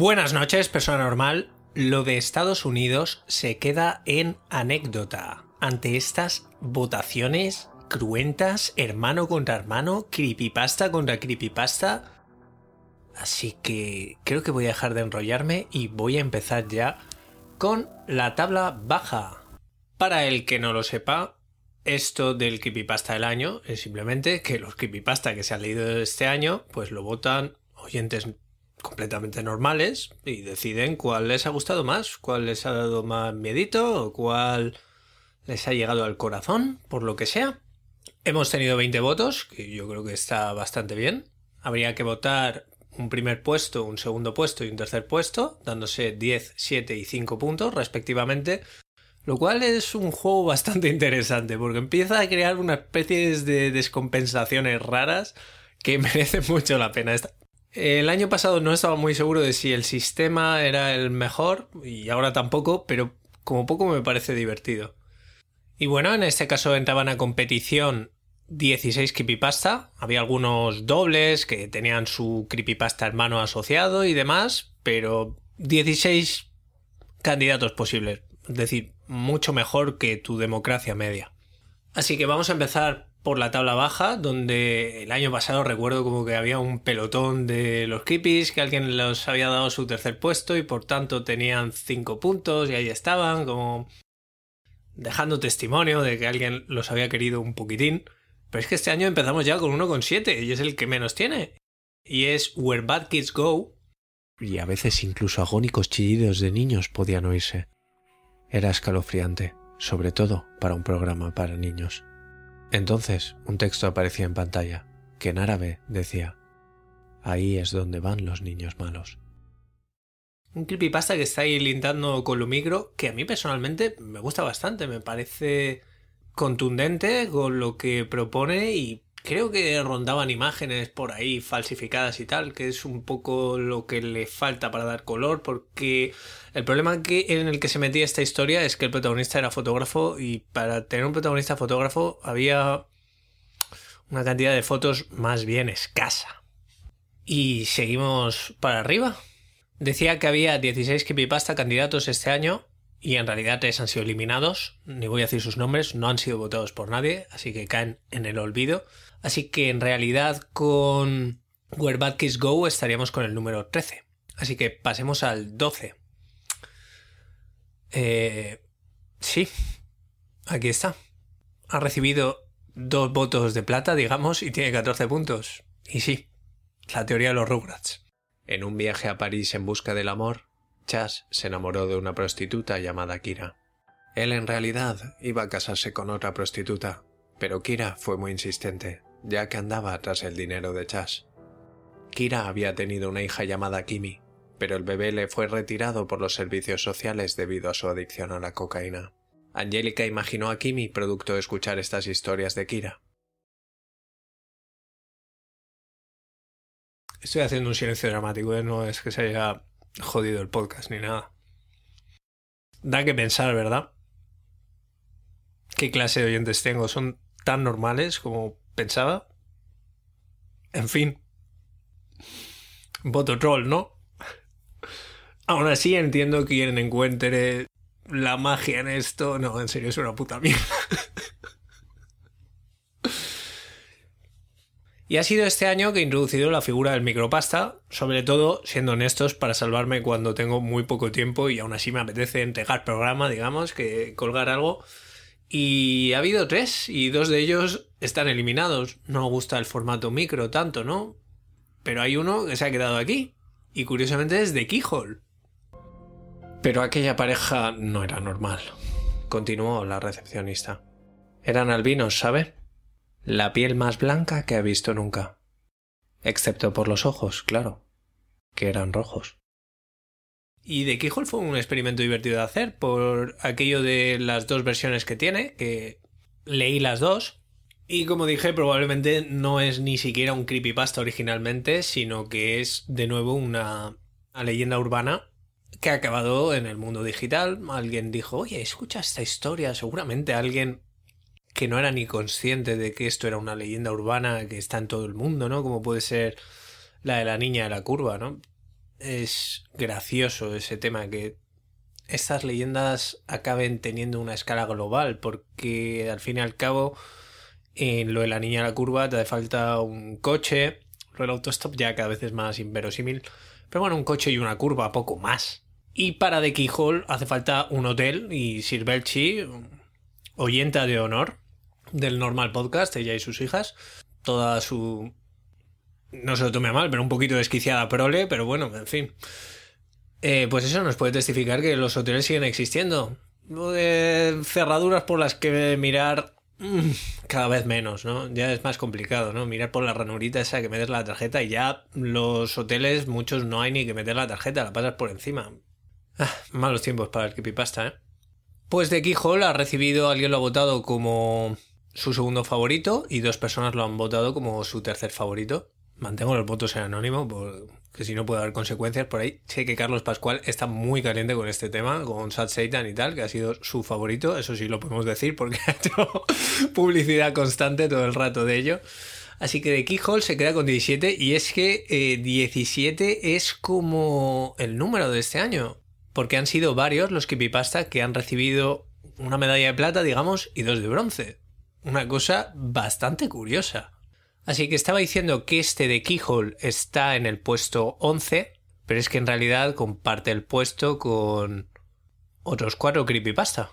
Buenas noches, persona normal. Lo de Estados Unidos se queda en anécdota ante estas votaciones cruentas, hermano contra hermano, creepypasta contra creepypasta. Así que creo que voy a dejar de enrollarme y voy a empezar ya con la tabla baja. Para el que no lo sepa, esto del creepypasta del año es simplemente que los creepypasta que se han leído este año, pues lo votan oyentes completamente normales y deciden cuál les ha gustado más, cuál les ha dado más miedito o cuál les ha llegado al corazón, por lo que sea. Hemos tenido 20 votos, que yo creo que está bastante bien. Habría que votar un primer puesto, un segundo puesto y un tercer puesto, dándose 10, 7 y 5 puntos respectivamente. Lo cual es un juego bastante interesante, porque empieza a crear una especie de descompensaciones raras que merecen mucho la pena. El año pasado no estaba muy seguro de si el sistema era el mejor, y ahora tampoco, pero como poco me parece divertido. Y bueno, en este caso entraban a competición 16 creepypasta. Había algunos dobles que tenían su creepypasta hermano asociado y demás, pero 16 candidatos posibles. Es decir, mucho mejor que tu democracia media. Así que vamos a empezar por la tabla baja, donde el año pasado recuerdo como que había un pelotón de los creepies, que alguien los había dado su tercer puesto y por tanto tenían 5 puntos y ahí estaban, como dejando testimonio de que alguien los había querido un poquitín. Pero es que este año empezamos ya con uno con siete y es el que menos tiene. Y es Where Bad Kids Go. Y a veces incluso agónicos chillidos de niños podían oírse. Era escalofriante, sobre todo para un programa para niños. Entonces un texto aparecía en pantalla, que en árabe decía, Ahí es donde van los niños malos un creepypasta que está ahí lindando con lo micro, que a mí personalmente me gusta bastante, me parece contundente con lo que propone y creo que rondaban imágenes por ahí falsificadas y tal, que es un poco lo que le falta para dar color, porque el problema en el que se metía esta historia es que el protagonista era fotógrafo y para tener un protagonista fotógrafo había una cantidad de fotos más bien escasa. Y seguimos para arriba. Decía que había 16 creepypasta candidatos este año y en realidad tres han sido eliminados, ni voy a decir sus nombres, no han sido votados por nadie, así que caen en el olvido. Así que en realidad con Where Bad Kids Go estaríamos con el número 13. Así que pasemos al 12. Eh, sí, aquí está. Ha recibido dos votos de plata, digamos, y tiene 14 puntos. Y sí, la teoría de los Rugrats. En un viaje a París en busca del amor, Chas se enamoró de una prostituta llamada Kira. Él en realidad iba a casarse con otra prostituta, pero Kira fue muy insistente, ya que andaba tras el dinero de Chas. Kira había tenido una hija llamada Kimi, pero el bebé le fue retirado por los servicios sociales debido a su adicción a la cocaína. Angélica imaginó a Kimi producto de escuchar estas historias de Kira. Estoy haciendo un silencio dramático, ¿eh? no es que se haya jodido el podcast ni nada. Da que pensar, ¿verdad? ¿Qué clase de oyentes tengo? ¿Son tan normales como pensaba? En fin. Voto troll, ¿no? Aún así entiendo que quien encuentre la magia en esto. No, en serio, es una puta mierda. Y ha sido este año que he introducido la figura del micropasta, sobre todo, siendo honestos, para salvarme cuando tengo muy poco tiempo y aún así me apetece entregar programa, digamos, que colgar algo. Y ha habido tres, y dos de ellos están eliminados. No me gusta el formato micro tanto, ¿no? Pero hay uno que se ha quedado aquí, y curiosamente es de Keyhole. Pero aquella pareja no era normal, continuó la recepcionista. Eran albinos, ¿sabe? la piel más blanca que ha visto nunca. Excepto por los ojos, claro, que eran rojos. Y The Keyhole fue un experimento divertido de hacer por aquello de las dos versiones que tiene, que leí las dos. Y como dije, probablemente no es ni siquiera un creepypasta originalmente, sino que es de nuevo una, leyenda urbana que ha acabado en el mundo digital. Alguien dijo, oye, escucha esta historia, seguramente alguien que no era ni consciente de que esto era una leyenda urbana que está en todo el mundo, ¿no? Como puede ser la de la niña de la curva, ¿no? es gracioso ese tema, que estas leyendas acaben teniendo una escala global, porque al fin y al cabo, en lo de la niña a la curva te hace falta un coche, lo del autostop ya cada vez es más inverosímil, pero bueno, un coche y una curva, poco más. Y para The Keyhole hace falta un hotel y Sir oyenta de honor del normal podcast, ella y sus hijas, toda su... No se lo tome mal, pero un poquito desquiciada prole, pero bueno, en fin. Eh, pues eso nos puede testificar que los hoteles siguen existiendo. De cerraduras por las que mirar cada vez menos, ¿no? Ya es más complicado, ¿no? Mirar por la ranurita esa que metes la tarjeta y ya los hoteles, muchos no hay ni que meter la tarjeta, la pasas por encima. Ah, malos tiempos para el creepypasta, ¿eh? Pues de Keyhole ha recibido, alguien lo ha votado como su segundo favorito y dos personas lo han votado como su tercer favorito. Mantengo los votos en anónimo porque si no puede haber consecuencias por ahí. Sé que Carlos Pascual está muy caliente con este tema, con Sad Satan y tal, que ha sido su favorito, eso sí lo podemos decir porque ha hecho publicidad constante todo el rato de ello. Así que de Keyhole se queda con 17 y es que 17 eh, es como el número de este año porque han sido varios los creepypasta que han recibido una medalla de plata, digamos, y dos de bronce. Una cosa bastante curiosa. Así que estaba diciendo que este de Keyhole está en el puesto 11, pero es que en realidad comparte el puesto con otros cuatro creepypasta.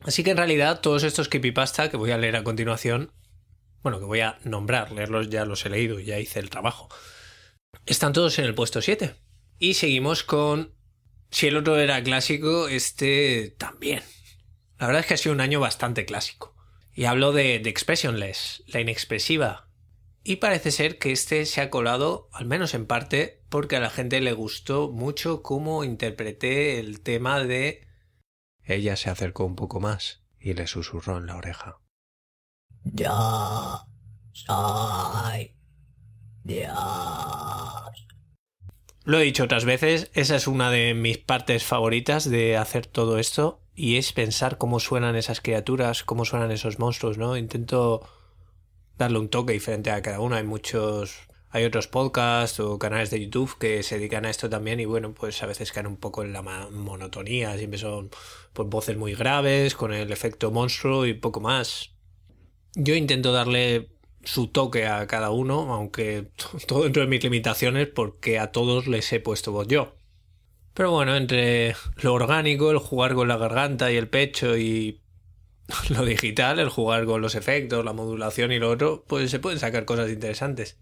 Así que en realidad todos estos creepypasta que voy a leer a continuación, bueno, que voy a nombrar, leerlos ya los he leído, ya hice el trabajo, están todos en el puesto 7. Y seguimos con si el otro era clásico, este también. La verdad es que ha sido un año bastante clásico. Y hablo de, Expressionless, la inexpresiva. Y parece ser que este se ha colado, al menos en parte, porque a la gente le gustó mucho cómo interpreté el tema de... Ella se acercó un poco más y le susurró en la oreja. Ya soy Dios. Lo he dicho otras veces, esa es una de mis partes favoritas de hacer todo esto y es pensar cómo suenan esas criaturas, cómo suenan esos monstruos, ¿no? Intento darle un toque diferente a cada uno. Hay muchos, hay otros podcasts o canales de YouTube que se dedican a esto también y bueno, pues a veces caen un poco en la monotonía, siempre son pues, voces muy graves, con el efecto monstruo y poco más. Yo intento darle su toque a cada uno, aunque todo dentro de mis limitaciones, porque a todos les he puesto voz yo. Pero bueno, entre lo orgánico, el jugar con la garganta y el pecho y lo digital, el jugar con los efectos, la modulación y lo otro, pues se pueden sacar cosas interesantes.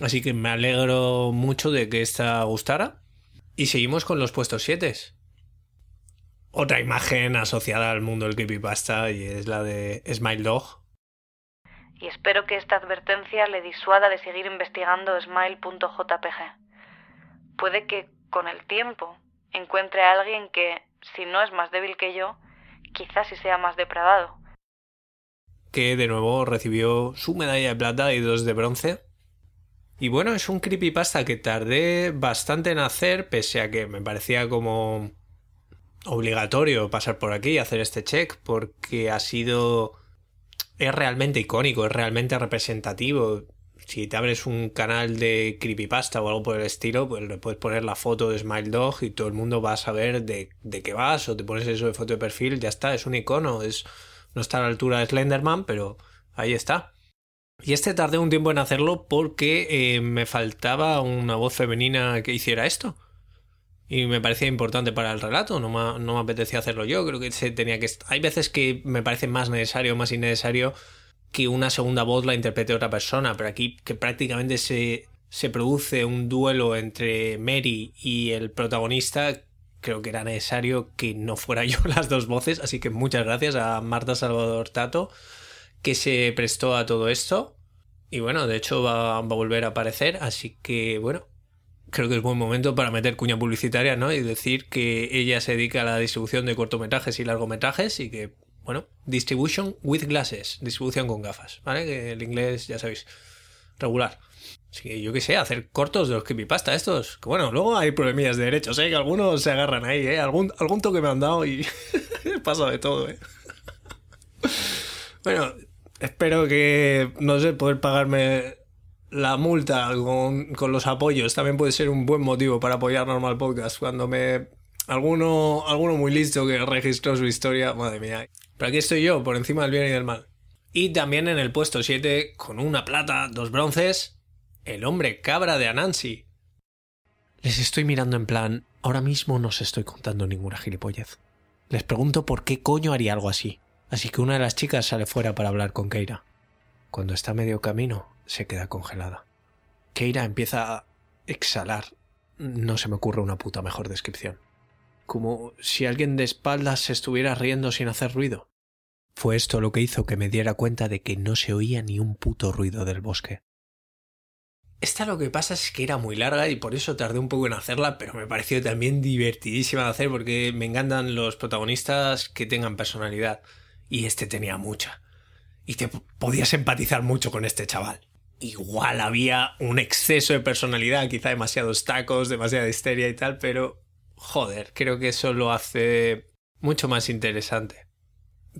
Así que me alegro mucho de que esta gustara. Y seguimos con los puestos 7. Otra imagen asociada al mundo del creepypasta y es la de Smile Dog, y espero que esta advertencia le disuada de seguir investigando smile.jpg. Puede que, con el tiempo, encuentre a alguien que, si no es más débil que yo, quizás sí sea más depravado. Que de nuevo recibió su medalla de plata y dos de bronce. Y bueno, es un creepypasta que tardé bastante en hacer, pese a que me parecía como obligatorio pasar por aquí y hacer este check, porque ha sido es realmente icónico, es realmente representativo. Si te abres un canal de creepypasta o algo por el estilo, pues le puedes poner la foto de Smile Dog y todo el mundo va a saber de, de qué vas, o te pones eso de foto de perfil, ya está, es un icono, es, no está a la altura de Slenderman, pero ahí está. Y este tardé un tiempo en hacerlo porque eh, me faltaba una voz femenina que hiciera esto y me parecía importante para el relato, no me, no me apetecía hacerlo yo, creo que se tenía que... Hay veces que me parece más necesario más innecesario que una segunda voz la interprete otra persona, pero aquí que prácticamente se, se produce un duelo entre Mary y el protagonista, creo que era necesario que no fuera yo las dos voces, así que muchas gracias a Marta Salvador Tato que se prestó a todo esto. Y bueno, de hecho va, va a volver a aparecer, así que bueno, creo que es buen momento para meter cuña publicitaria, ¿no? Y decir que ella se dedica a la distribución de cortometrajes y largometrajes y que, bueno, distribution with glasses, distribución con gafas, ¿vale? Que el inglés, ya sabéis, regular. Así que yo qué sé, hacer cortos de los creepypasta estos. Que bueno, luego hay problemillas de derechos, ¿eh? Que algunos se agarran ahí, ¿eh? Algún, algún toque me han dado y pasa de todo, ¿eh? bueno, espero que, no sé, poder pagarme la multa con, con los apoyos también puede ser un buen motivo para apoyar Normal Podcast. Cuando me... Alguno, alguno muy listo que registró su historia, madre mía. Pero aquí estoy yo, por encima del bien y del mal. Y también en el puesto 7, con una plata, dos bronces, el hombre cabra de Anansi. Les estoy mirando en plan, ahora mismo no os estoy contando ninguna gilipollez. Les pregunto por qué coño haría algo así. Así que una de las chicas sale fuera para hablar con Keira. Cuando está a medio camino, se queda congelada. Keira empieza a exhalar. No se me ocurre una puta mejor descripción. Como si alguien de espaldas se estuviera riendo sin hacer ruido. Fue esto lo que hizo que me diera cuenta de que no se oía ni un puto ruido del bosque. Esta lo que pasa es que era muy larga y por eso tardé un poco en hacerla, pero me pareció también divertidísima de hacer porque me encantan los protagonistas que tengan personalidad. Y este tenía mucha. Y te podías empatizar mucho con este chaval. Igual había un exceso de personalidad, quizá demasiados tacos, demasiada histeria y tal, pero joder, creo que eso lo hace mucho más interesante.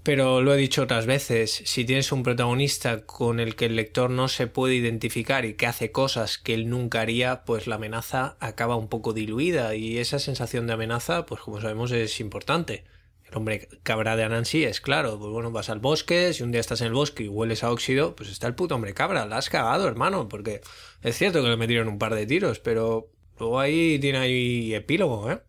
Pero lo he dicho otras veces, si tienes un protagonista con el que el lector no se puede identificar y que hace cosas que él nunca haría, pues la amenaza acaba un poco diluida y esa sensación de amenaza, pues como sabemos es importante. El hombre cabra de Anansi es claro, pues bueno, vas al bosque, si un día estás en el bosque y hueles a óxido, pues está el puto hombre cabra, la has cagado, hermano, porque es cierto que le metieron un par de tiros, pero luego ahí tiene ahí epílogo, ¿eh?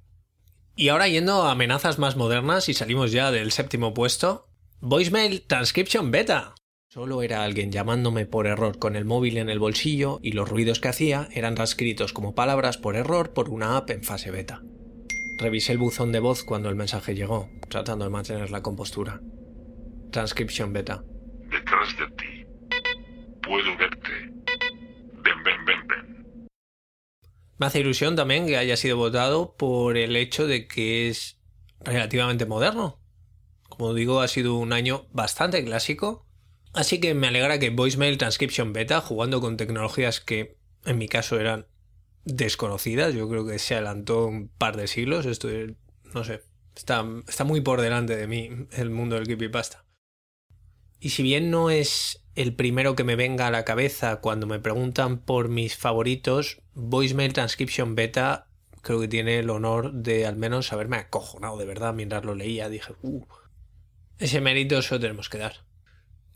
Y ahora yendo a amenazas más modernas y salimos ya del séptimo puesto, Voicemail Transcription Beta. Solo era alguien llamándome por error con el móvil en el bolsillo y los ruidos que hacía eran transcritos como palabras por error por una app en fase beta. Revisé el buzón de voz cuando el mensaje llegó, tratando de mantener la compostura. Transcription beta. Detrás de ti. Puedo verte. Me hace ilusión también que haya sido votado por el hecho de que es relativamente moderno. Como digo, ha sido un año bastante clásico. Así que me alegra que Voicemail Transcription Beta, jugando con tecnologías que en mi caso eran desconocidas, yo creo que se adelantó un par de siglos. Esto, no sé, está, está muy por delante de mí el mundo del creepypasta. Y si bien no es el primero que me venga a la cabeza cuando me preguntan por mis favoritos, Voicemail Transcription Beta creo que tiene el honor de al menos haberme acojonado de verdad mientras lo leía. Dije, uh, ese mérito se tenemos que dar.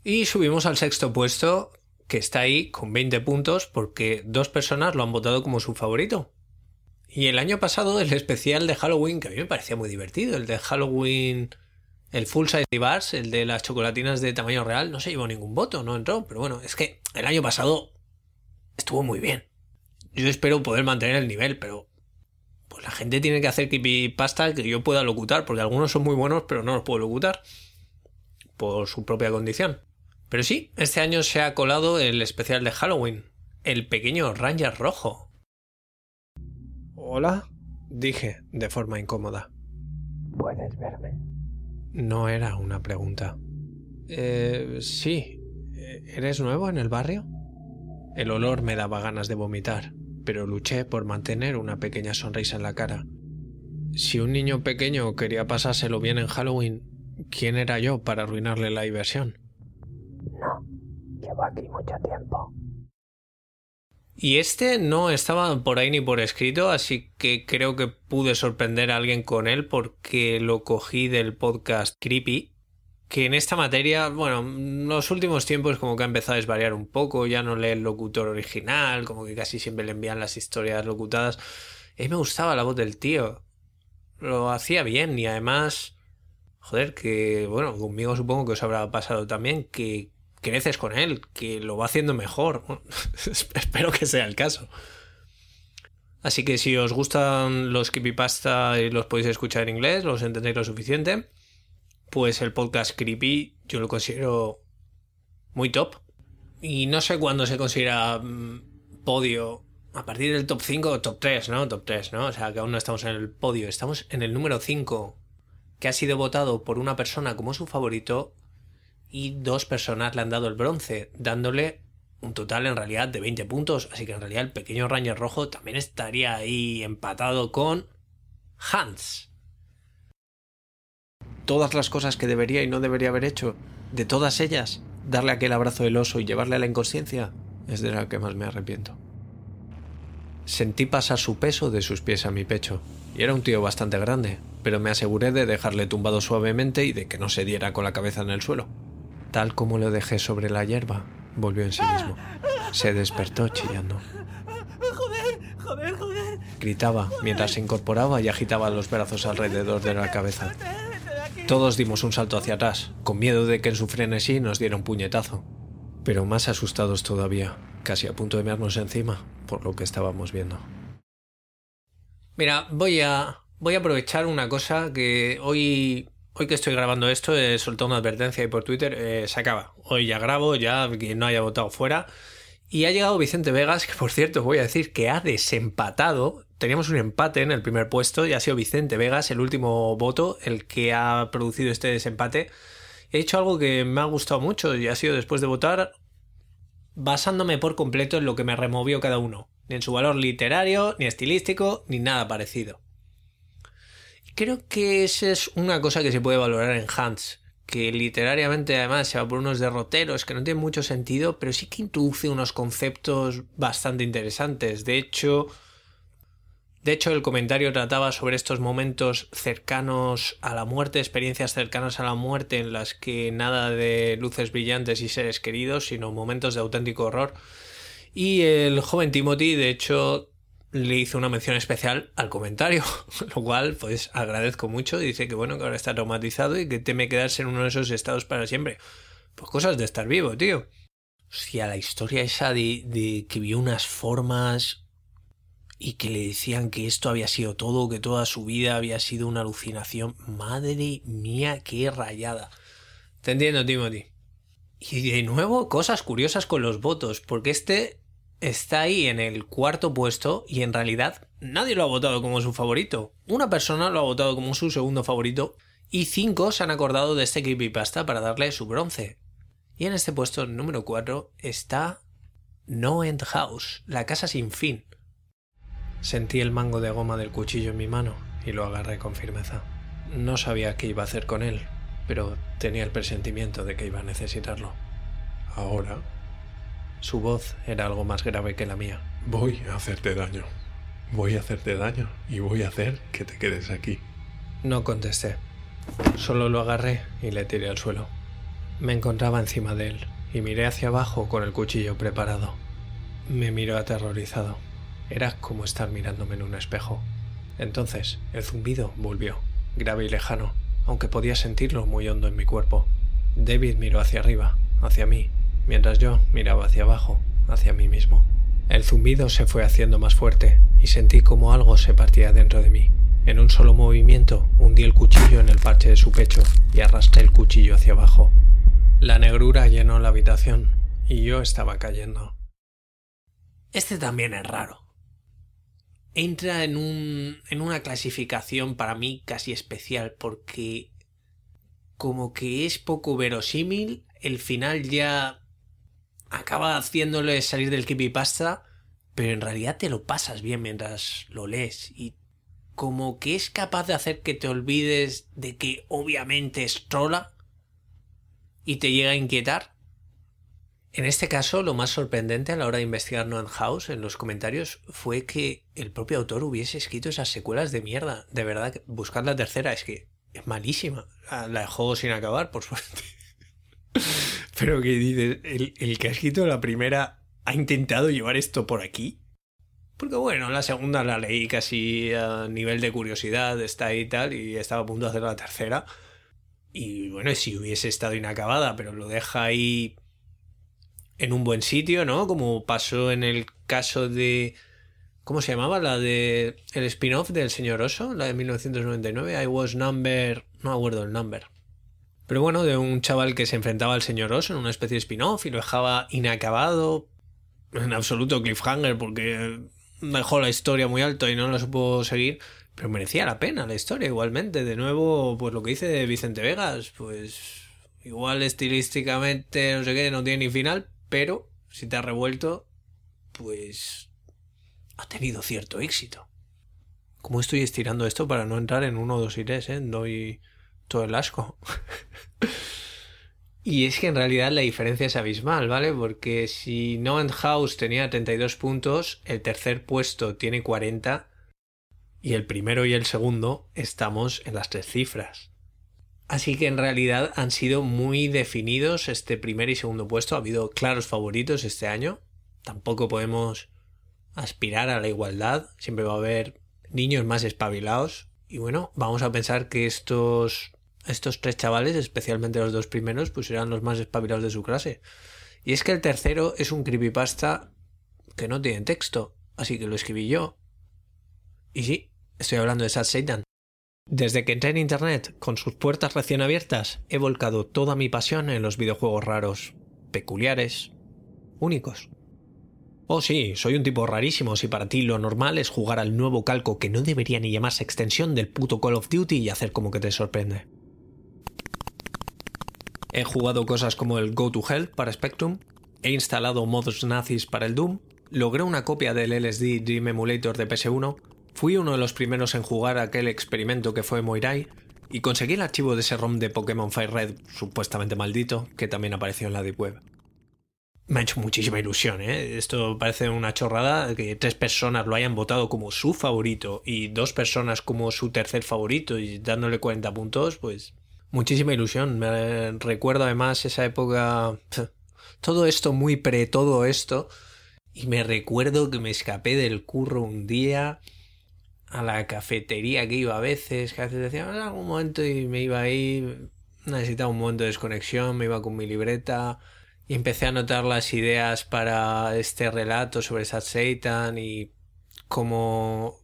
Y subimos al sexto puesto, que está ahí con 20 puntos porque dos personas lo han votado como su favorito. Y el año pasado el especial de Halloween, que a mí me parecía muy divertido, el de Halloween, el Full Size Bars, el de las chocolatinas de tamaño real, no se llevó ningún voto, no entró, pero bueno, es que el año pasado estuvo muy bien. Yo espero poder mantener el nivel, pero pues la gente tiene que hacer pasta que yo pueda locutar, porque algunos son muy buenos, pero no los puedo locutar por su propia condición. Pero sí, este año se ha colado el especial de Halloween, el pequeño Ranger rojo. Hola, dije de forma incómoda. ¿Puedes verme? No era una pregunta. Eh, sí. ¿Eres nuevo en el barrio? El olor me daba ganas de vomitar, pero luché por mantener una pequeña sonrisa en la cara. Si un niño pequeño quería pasárselo bien en Halloween, ¿quién era yo para arruinarle la diversión? No, llevo aquí mucho tiempo. Y este no estaba por ahí ni por escrito, así que creo que pude sorprender a alguien con él porque lo cogí del podcast Creepy, que en esta materia, bueno, en los últimos tiempos como que ha empezado a desvariar un poco, ya no lee el locutor original, como que casi siempre le envían las historias locutadas. A mí me gustaba la voz del tío, lo hacía bien y además, joder, que bueno, conmigo supongo que os habrá pasado también, que creces con él, que lo va haciendo mejor. Espero que sea el caso. Así que si os gustan los creepypasta y los podéis escuchar en inglés, los entendéis lo suficiente, pues el podcast Creepy yo lo considero muy top. Y no sé cuándo se considera mm, podio. A partir del top 5 o top 3, ¿no? Top 3, ¿no? O sea, que aún no estamos en el podio. Estamos en el número 5, que ha sido votado por una persona como su favorito y dos personas le han dado el bronce, dándole un total en realidad de 20 puntos. Así que en realidad el pequeño Ranger rojo también estaría ahí empatado con Hans. Todas las cosas que debería y no debería haber hecho, de todas ellas, darle aquel abrazo del oso y llevarle a la inconsciencia, es de la que más me arrepiento. Sentí pasar su peso de sus pies a mi pecho, y era un tío bastante grande, pero me aseguré de dejarle tumbado suavemente y de que no se diera con la cabeza en el suelo. Tal como lo dejé sobre la hierba, volvió en sí mismo. Se despertó chillando. ¡Joder! ¡Joder, joder! Gritaba mientras se incorporaba y agitaba los brazos alrededor de la cabeza. Todos dimos un salto hacia atrás, con miedo de que en su frenesí nos diera un puñetazo. Pero más asustados todavía, casi a punto de mearnos encima por lo que estábamos viendo. Mira, voy a, voy a aprovechar una cosa que hoy, hoy que estoy grabando esto, he soltado una advertencia ahí por Twitter, eh, se acaba. Hoy ya grabo, ya quien no haya votado fuera. Y ha llegado Vicente Vegas, que por cierto voy a decir que ha desempatado. Teníamos un empate en el primer puesto y ha sido Vicente Vegas el último voto el que ha producido este desempate. He hecho algo que me ha gustado mucho y ha sido después de votar basándome por completo en lo que me removió cada uno, ni en su valor literario, ni estilístico, ni nada parecido. Creo que esa es una cosa que se puede valorar en Hans, que literariamente además se va por unos derroteros que no tienen mucho sentido, pero sí que introduce unos conceptos bastante interesantes. De hecho, de hecho, el comentario trataba sobre estos momentos cercanos a la muerte, experiencias cercanas a la muerte en las que nada de luces brillantes y seres queridos, sino momentos de auténtico horror. Y el joven Timothy, de hecho, le hizo una mención especial al comentario, lo cual pues agradezco mucho. Dice que bueno, que ahora está traumatizado y que teme quedarse en uno de esos estados para siempre. Pues cosas de estar vivo, tío. Hostia, la historia esa de, de que vio unas formas y que le decían que esto había sido todo, que toda su vida había sido una alucinación. Madre mía, qué rayada. Te entiendo, Timothy. Y de nuevo, cosas curiosas con los votos, porque este está ahí en el cuarto puesto y en realidad nadie lo ha votado como su favorito. Una persona lo ha votado como su segundo favorito y cinco se han acordado de este creepypasta para darle su bronce. Y en este puesto número 4 está No End House, la casa sin fin. Sentí el mango de goma del cuchillo en mi mano y lo agarré con firmeza. No sabía qué iba a hacer con él, pero tenía el presentimiento de que iba a necesitarlo. Ahora Su voz era algo más grave que la mía. voy a hacerte daño. Voy a hacerte daño y voy a hacer que te quedes aquí. No contesté. Solo lo agarré y le tiré al suelo. Me encontraba encima de él y miré hacia abajo con el cuchillo preparado. Me miró aterrorizado. Era como estar mirándome en un espejo. Entonces el zumbido volvió, grave y lejano, aunque podía sentirlo muy hondo en mi cuerpo. David miró hacia arriba, hacia mí, mientras yo miraba hacia abajo, hacia mí mismo. El zumbido se fue haciendo más fuerte y sentí como algo se partía dentro de mí. En un solo movimiento hundí el cuchillo en el parche de su pecho y arrastré el cuchillo hacia abajo. La negrura llenó la habitación y yo estaba cayendo. Este también es raro. Entra en, un, en una clasificación para mí casi especial porque como que es poco verosímil, el final ya acaba haciéndole salir del creepypasta, pero en realidad te lo pasas bien mientras lo lees y como que es capaz de hacer que te olvides de que obviamente es trola y te llega a inquietar. En este caso, lo más sorprendente a la hora de investigar No House en los comentarios fue que el propio autor hubiese escrito esas secuelas de mierda. De verdad, buscar la tercera es que es malísima. La dejó sin acabar, por suerte. Pero que dices, el, el que ha escrito la primera ha intentado llevar esto por aquí. Porque bueno, la segunda la leí casi a nivel de curiosidad, está ahí y tal, y estaba a punto de hacer la tercera. Y bueno, si hubiese estado inacabada, pero lo deja ahí en un buen sitio, ¿no? Como pasó en el caso de... ¿Cómo se llamaba? La de... El spin-off del señor Oso, la de 1999. I was number... No acuerdo el number. Pero bueno, de un chaval que se enfrentaba al señor Oso en una especie de spin-off y lo dejaba inacabado. En absoluto cliffhanger porque dejó la historia muy alto y no la supo seguir. Pero merecía la pena la historia igualmente. De nuevo, pues lo que dice Vicente Vegas, pues igual estilísticamente, no sé qué, no tiene ni final, pero si te ha revuelto, pues ha tenido cierto éxito. Como estoy estirando esto para no entrar en uno, dos y tres, ¿eh? Doy todo el asco. Y es que en realidad la diferencia es abismal, ¿vale? Porque si No House tenía 32 puntos, el tercer puesto tiene 40 y el primero y el segundo estamos en las tres cifras. Así que en realidad han sido muy definidos este primer y segundo puesto. Ha habido claros favoritos este año. Tampoco podemos aspirar a la igualdad. Siempre va a haber niños más espabilados. Y bueno, vamos a pensar que estos estos tres chavales, especialmente los dos primeros, pues eran los más espabilados de su clase. Y es que el tercero es un creepypasta que no tiene texto, así que lo escribí yo. Y sí, estoy hablando de Sad Satan. Desde que entré en Internet, con sus puertas recién abiertas, he volcado toda mi pasión en los videojuegos raros, peculiares, únicos. Oh sí, soy un tipo rarísimo si para ti lo normal es jugar al nuevo calco que no debería ni llamarse extensión del puto Call of Duty y hacer como que te sorprende. He jugado cosas como el Go to Hell para Spectrum, he instalado modos nazis para el Doom, logré una copia del LSD Dream Emulator de PS1, fui uno de los primeros en jugar aquel experimento que fue Moirai, y conseguí el archivo de ese ROM de Pokémon Fire Red supuestamente maldito, que también apareció en la Deep Web. Me ha hecho muchísima ilusión, ¿eh? Esto parece una chorrada que tres personas lo hayan votado como su favorito y dos personas como su tercer favorito y dándole 40 puntos, pues muchísima ilusión. Me recuerdo además esa época, todo esto muy pre todo esto, y me recuerdo que me escapé del curro un día a la cafetería que iba a veces, que a veces decía, en algún momento y me iba ahí, necesitaba un momento de desconexión, me iba con mi libreta y empecé a anotar las ideas para este relato sobre Sad Satan y cómo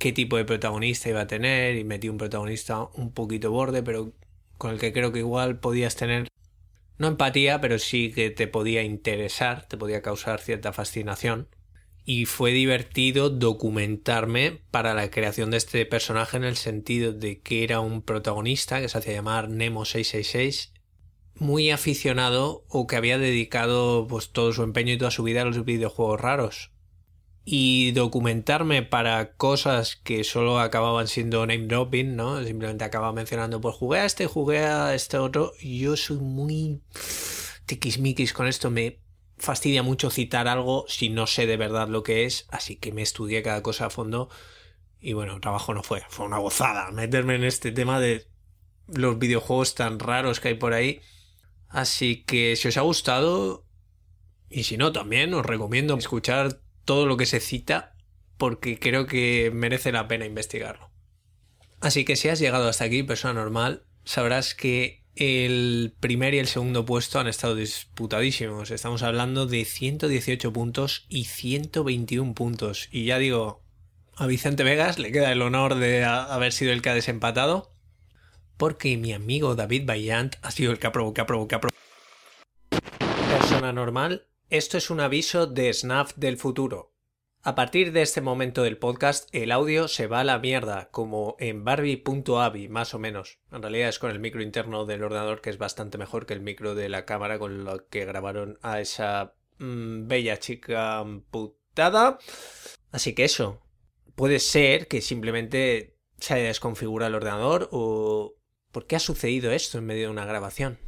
qué tipo de protagonista iba a tener y metí un protagonista un poquito borde, pero con el que creo que igual podías tener no empatía, pero sí que te podía interesar, te podía causar cierta fascinación. Y fue divertido documentarme para la creación de este personaje en el sentido de que era un protagonista que se hacía llamar Nemo 666, muy aficionado o que había dedicado pues todo su empeño y toda su vida a los videojuegos raros y documentarme para cosas que solo acababan siendo name dropping, ¿no? Simplemente acababa mencionando, pues jugué a este, jugué a este otro. Yo soy muy tiquismiquis con esto, me fastidia mucho citar algo si no sé de verdad lo que es, así que me estudié cada cosa a fondo. Y bueno, trabajo no fue, fue una gozada meterme en este tema de los videojuegos tan raros que hay por ahí. Así que si os ha gustado, y si no también, os recomiendo escuchar todo lo que se cita porque creo que merece la pena investigarlo. Así que si has llegado hasta aquí, persona normal, sabrás que el primer y el segundo puesto han estado disputadísimos. Estamos hablando de 118 puntos y 121 puntos. Y ya digo, a Vicente Vegas le queda el honor de haber sido el que ha desempatado. Porque mi amigo David Bayant ha sido el que ha provocado, que ha Persona normal, esto es un aviso de Snaf del futuro. A partir de este momento del podcast, el audio se va a la mierda, como en Barbie.avi, más o menos. En realidad es con el micro interno del ordenador, que es bastante mejor que el micro de la cámara con lo que grabaron a esa mm, bella chica amputada. Así que eso. Puede ser que simplemente se haya desconfigurado el ordenador o... ¿Por qué ha sucedido esto en medio de una grabación?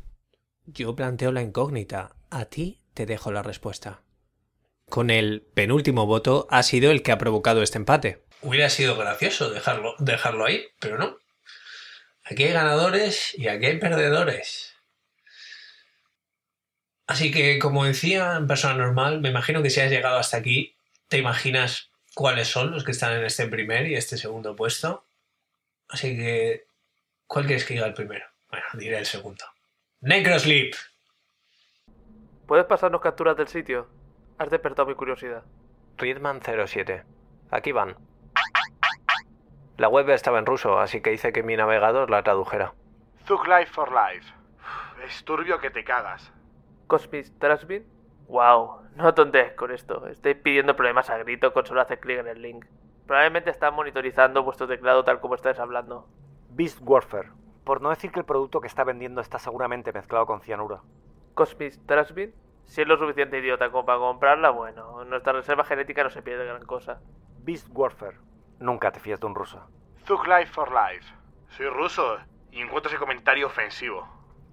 Yo planteo la incógnita. ¿A ti te dejo la respuesta. Con el penúltimo voto ha sido el que ha provocado este empate. Hubiera sido gracioso dejarlo, dejarlo ahí, pero no. Aquí hay ganadores y aquí hay perdedores. Así que, como decía en persona normal, me imagino que si has llegado hasta aquí, te imaginas cuáles son los que están en este primer y este segundo puesto. Así que, ¿cuál quieres que diga el primero? Bueno, diré el segundo. Necrosleep. ¿Puedes pasarnos capturas del sitio? Has despertado mi curiosidad. Riedman07. Aquí van. La web estaba en ruso, así que hice que mi navegador la tradujera. Zug Life for Life. Es turbio que te cagas. Cosmic Trashbin. Wow, no tontes con esto. Estoy pidiendo problemas a grito con solo hacer clic en el link. Probablemente están monitorizando vuestro teclado tal como estáis hablando. Beast Warfare. Por no decir que el producto que está vendiendo está seguramente mezclado con cianuro. Cosmic Trashbin. Si es lo suficiente idiota como para comprarla, bueno, nuestra reserva genética no se pierde gran cosa. Beast Warfare. Nunca te fías de un ruso. Zug Life for Life. Soy ruso y encuentro ese comentario ofensivo.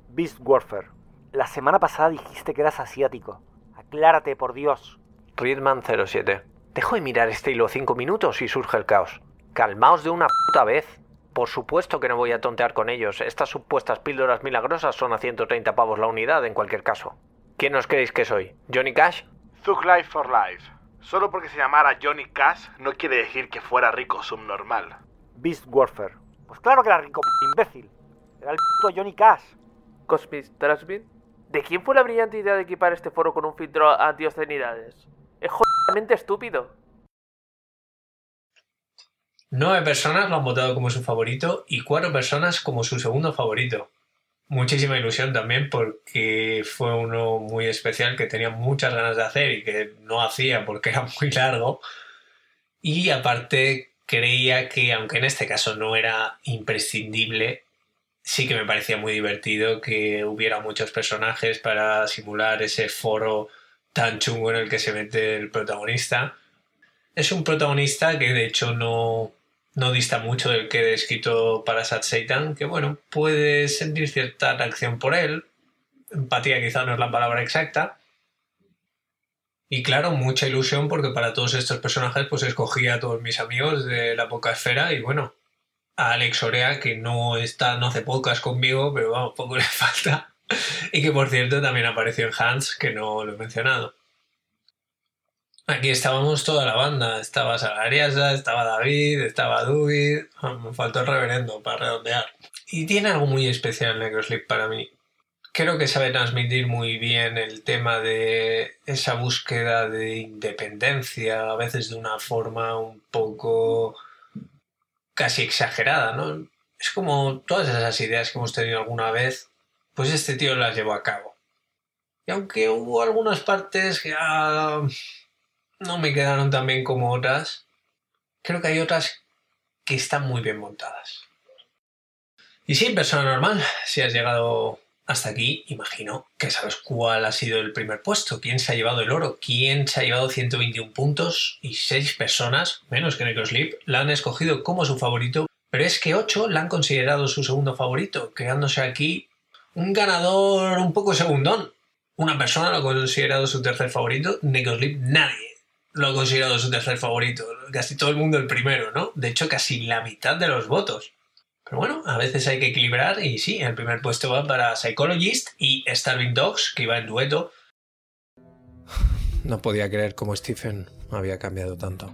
Beast Warfare. La semana pasada dijiste que eras asiático. Aclárate, por Dios. Readman 07. Dejo de mirar este hilo cinco minutos y surge el caos. Calmaos de una puta vez. Por supuesto que no voy a tontear con ellos. Estas supuestas píldoras milagrosas son a 130 pavos la unidad en cualquier caso. ¿Quién os creéis que soy? ¿Johnny Cash? Thug Life for Life. Solo porque se llamara Johnny Cash no quiere decir que fuera rico subnormal. Beast Warfare. Pues claro que era rico, imbécil. Era el puto Johnny Cash. Cosmis Trashbin. ¿De quién fue la brillante idea de equipar este foro con un filtro anti-obscenidades? Es jodidamente estúpido. Nueve personas lo han votado como su favorito y cuatro personas como su segundo favorito. Muchísima ilusión también porque fue uno muy especial que tenía muchas ganas de hacer y que no hacía porque era muy largo. Y aparte creía que, aunque en este caso no era imprescindible, sí que me parecía muy divertido que hubiera muchos personajes para simular ese foro tan chungo en el que se mete el protagonista. Es un protagonista que de hecho no, no dista mucho del que he descrito para Sat Satan, que bueno, puede sentir cierta reacción por él. Empatía quizá no es la palabra exacta. Y claro, mucha ilusión porque para todos estos personajes pues escogí a todos mis amigos de la poca esfera y bueno, a Alex Orea que no está, no hace podcast conmigo, pero vamos, poco le falta. Y que por cierto también apareció en Hans, que no lo he mencionado. Aquí estábamos toda la banda. Estaba Salariasa, estaba David, estaba Duvid. Ah, Me faltó el reverendo para redondear. Y tiene algo muy especial Necrosleep para mí. Creo que sabe transmitir muy bien el tema de esa búsqueda de independencia, a veces de una forma un poco casi exagerada, ¿no? Es como todas esas ideas que hemos tenido alguna vez, pues este tío las llevó a cabo. Y aunque hubo algunas partes que ah, no me quedaron tan bien como otras, creo que hay otras que están muy bien montadas. Y sí, persona normal, si has llegado hasta aquí, imagino que sabes cuál ha sido el primer puesto, quién se ha llevado el oro, quién se ha llevado 121 puntos y 6 personas, menos que Necrosleep, la han escogido como su favorito, pero es que 8 la han considerado su segundo favorito, creándose aquí un ganador un poco segundón. Una persona lo ha considerado su tercer favorito, Necrosleep nadie lo ha considerado su tercer favorito. Casi todo el mundo el primero, ¿no? De hecho, casi la mitad de los votos. Pero bueno, a veces hay que equilibrar y sí, el primer puesto va para Psychologist y Starving Dogs, que iba en dueto. No podía creer cómo Stephen había cambiado tanto.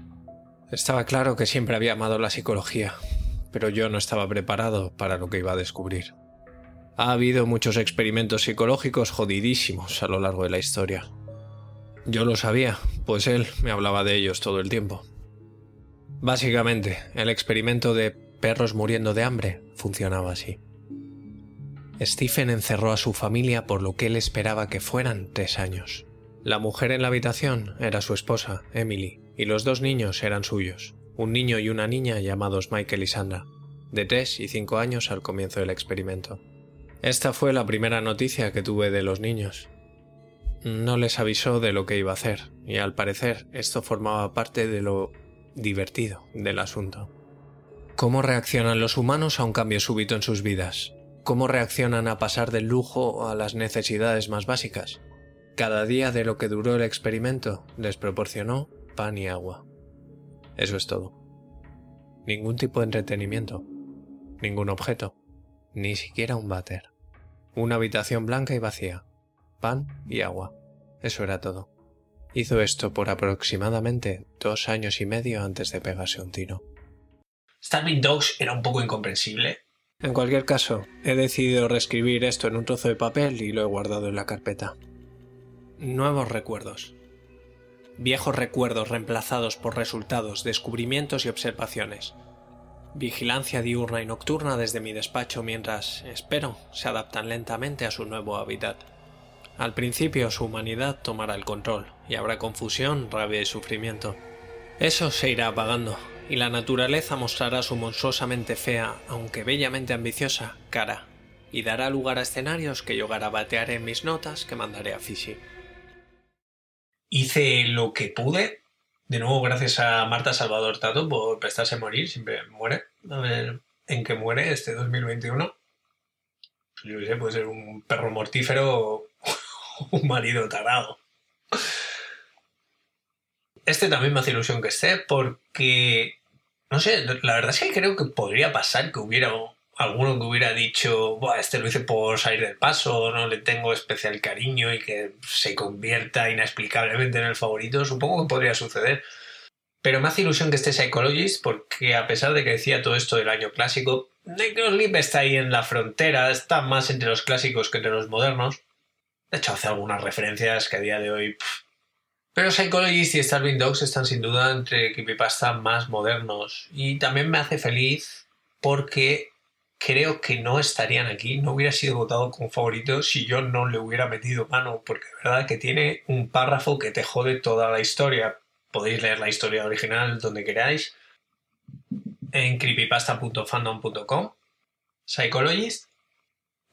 Estaba claro que siempre había amado la psicología, pero yo no estaba preparado para lo que iba a descubrir. Ha habido muchos experimentos psicológicos jodidísimos a lo largo de la historia. Yo lo sabía, pues él me hablaba de ellos todo el tiempo. Básicamente, el experimento de perros muriendo de hambre funcionaba así. Stephen encerró a su familia por lo que él esperaba que fueran tres años. La mujer en la habitación era su esposa, Emily, y los dos niños eran suyos, un niño y una niña llamados Michael y Sandra, de tres y cinco años al comienzo del experimento. Esta fue la primera noticia que tuve de los niños. No les avisó de lo que iba a hacer, y al parecer esto formaba parte de lo divertido del asunto. ¿Cómo reaccionan los humanos a un cambio súbito en sus vidas? ¿Cómo reaccionan a pasar del lujo a las necesidades más básicas? Cada día de lo que duró el experimento les proporcionó pan y agua. Eso es todo. Ningún tipo de entretenimiento, ningún objeto, ni siquiera un váter. Una habitación blanca y vacía, pan y agua. Eso era todo. Hizo esto por aproximadamente dos años y medio antes de pegarse un tiro. Starving Dogs era un poco incomprensible. En cualquier caso, he decidido reescribir esto en un trozo de papel y lo he guardado en la carpeta. Nuevos recuerdos. Viejos recuerdos reemplazados por resultados, descubrimientos y observaciones. Vigilancia diurna y nocturna desde mi despacho mientras, espero, se adaptan lentamente a su nuevo hábitat. Al principio su humanidad tomará el control y habrá confusión, rabia y sufrimiento. Eso se irá apagando y la naturaleza mostrará su monstruosamente fea, aunque bellamente ambiciosa, cara, y dará lugar a escenarios que yo garabatearé en mis notas que mandaré a Fishy. Hice lo que pude. De nuevo, gracias a Marta Salvador Tato por prestarse a morir. Siempre muere. A ver en qué muere este 2021. yo qué sé, puede ser un perro mortífero un marido tarado. Este también me hace ilusión que esté porque, no sé, la verdad es que creo que podría pasar que hubiera alguno que hubiera dicho, Buah, este lo hice por salir del paso, no le tengo especial cariño y que se convierta inexplicablemente en el favorito, supongo que podría suceder. Pero me hace ilusión que esté Psychologist porque a pesar de que decía todo esto del año clásico, Necrosleep está ahí en la frontera, está más entre los clásicos que entre los modernos. De hecho, hace algunas referencias que a día de hoy... Pero Psychologist y Starving Dogs están sin duda entre creepypasta más modernos. Y también me hace feliz porque creo que no estarían aquí, no hubiera sido votado como favorito si yo no le hubiera metido mano, porque es verdad que tiene un párrafo que te jode toda la historia. Podéis leer la historia original donde queráis en creepypasta.fandom.com, Psychologist,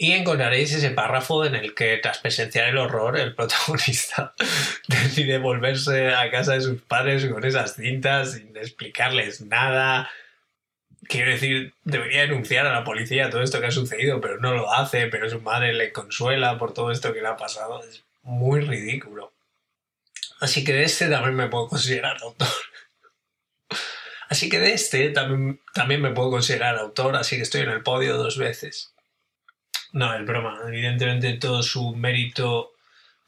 y encontraréis ese párrafo en el que, tras presenciar el horror, el protagonista decide volverse a casa de sus padres con esas cintas sin explicarles nada. Quiero decir, debería denunciar a la policía todo esto que ha sucedido, pero no lo hace, pero su madre le consuela por todo esto que le ha pasado. Es muy ridículo. Así que de este también me puedo considerar autor. Así que de este también, también me puedo considerar autor, así que estoy en el podio dos veces. No, es broma. Evidentemente todo su mérito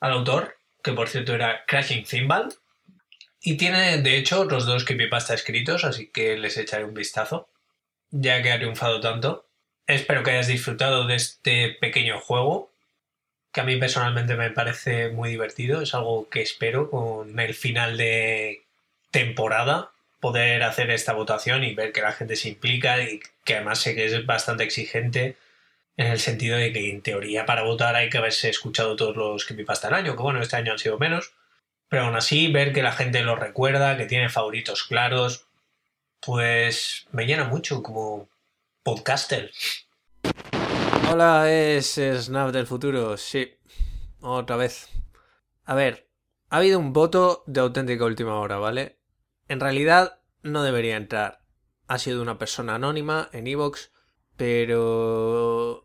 al autor, que por cierto era Crashing Cymbal. Y tiene, de hecho, otros dos creepypasta escritos, así que les echaré un vistazo, ya que ha triunfado tanto. Espero que hayas disfrutado de este pequeño juego, que a mí personalmente me parece muy divertido. Es algo que espero con el final de temporada poder hacer esta votación y ver que la gente se implica y que además sé que es bastante exigente en el sentido de que en teoría para votar hay que haberse escuchado todos los creepypasta del año, que bueno, este año han sido menos, pero aún así ver que la gente lo recuerda, que tiene favoritos claros, pues me llena mucho como podcaster. Hola, es Snap del futuro, sí, otra vez. A ver, ha habido un voto de auténtica última hora, ¿vale? En realidad no debería entrar. Ha sido una persona anónima en Evox, pero...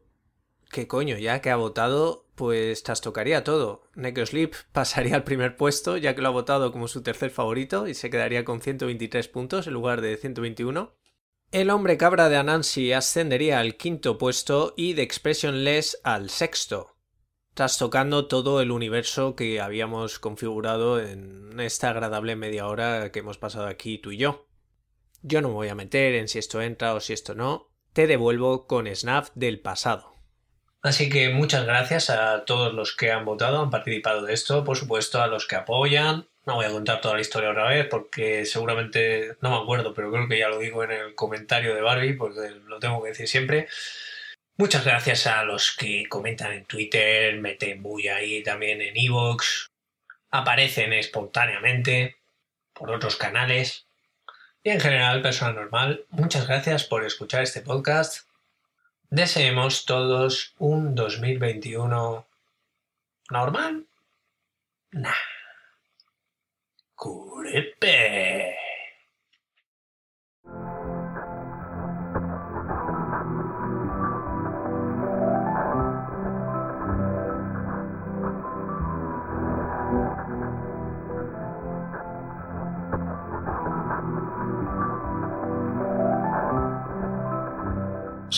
¿Qué coño? Ya que ha votado, pues trastocaría todo. Necrosleep pasaría al primer puesto, ya que lo ha votado como su tercer favorito y se quedaría con 123 puntos en lugar de 121. El hombre cabra de Anansi ascendería al quinto puesto y de Expressionless al sexto trastocando todo el universo que habíamos configurado en esta agradable media hora que hemos pasado aquí tú y yo. Yo no me voy a meter en si esto entra o si esto no, te devuelvo con Snap del pasado. Así que muchas gracias a todos los que han votado, han participado de esto, por supuesto a los que apoyan. No voy a contar toda la historia otra vez porque seguramente no me acuerdo, pero creo que ya lo digo en el comentario de Barbie porque lo tengo que decir siempre. Muchas gracias a los que comentan en Twitter, meten bulla ahí también en Evox, aparecen espontáneamente por otros canales. Y en general, persona normal, muchas gracias por escuchar este podcast. Deseemos todos un 2021 normal. Nah. Curepe.